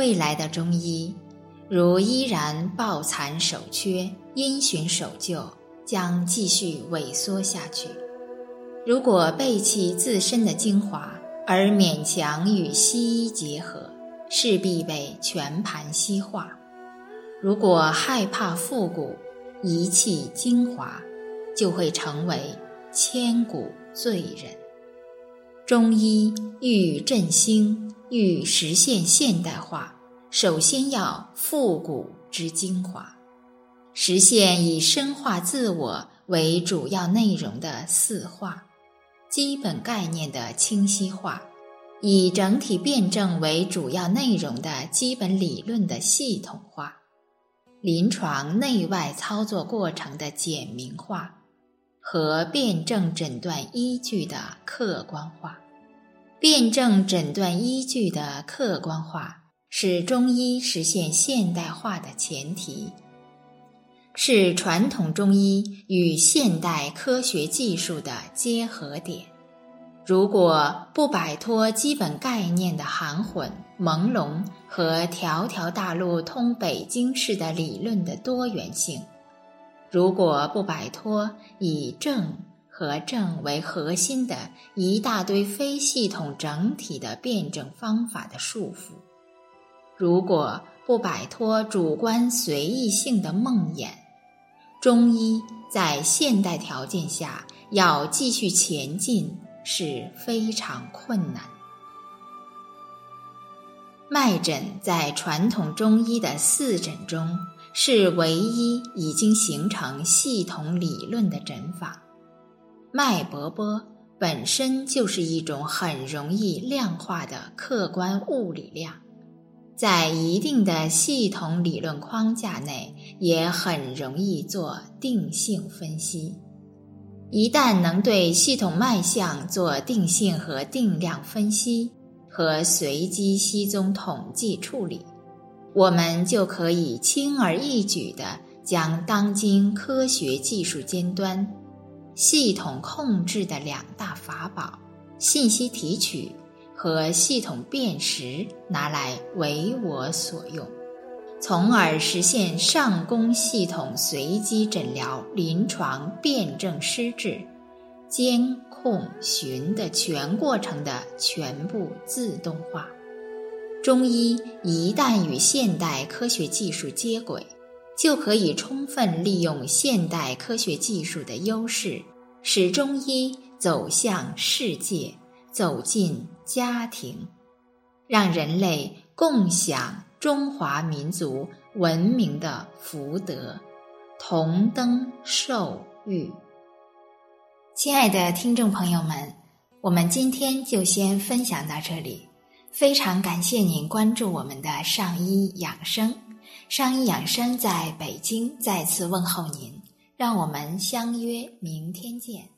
未来的中医，如依然抱残守缺、因循守旧，将继续萎缩下去。如果背弃自身的精华而勉强与西医结合，势必被全盘西化。如果害怕复古，遗弃精华，就会成为千古罪人。中医欲振兴。欲实现现代化，首先要复古之精华，实现以深化自我为主要内容的四化，基本概念的清晰化，以整体辩证为主要内容的基本理论的系统化，临床内外操作过程的简明化，和辩证诊断依据的客观化。辩证诊断依据的客观化是中医实现现代化的前提，是传统中医与现代科学技术的结合点。如果不摆脱基本概念的含混、朦胧和条条大路通北京式的理论的多元性，如果不摆脱以正。和正为核心的一大堆非系统整体的辩证方法的束缚，如果不摆脱主观随意性的梦魇，中医在现代条件下要继续前进是非常困难。脉诊在传统中医的四诊中是唯一已经形成系统理论的诊法。脉搏波本身就是一种很容易量化的客观物理量，在一定的系统理论框架内，也很容易做定性分析。一旦能对系统脉象做定性和定量分析和随机稀综统计处理，我们就可以轻而易举地将当今科学技术尖端。系统控制的两大法宝：信息提取和系统辨识，拿来为我所用，从而实现上攻系统随机诊疗、临床辩证施治、监控寻的全过程的全部自动化。中医一旦与现代科学技术接轨。就可以充分利用现代科学技术的优势，使中医走向世界，走进家庭，让人类共享中华民族文明的福德，同登寿域。亲爱的听众朋友们，我们今天就先分享到这里，非常感谢您关注我们的上医养生。上医养生在北京再次问候您，让我们相约明天见。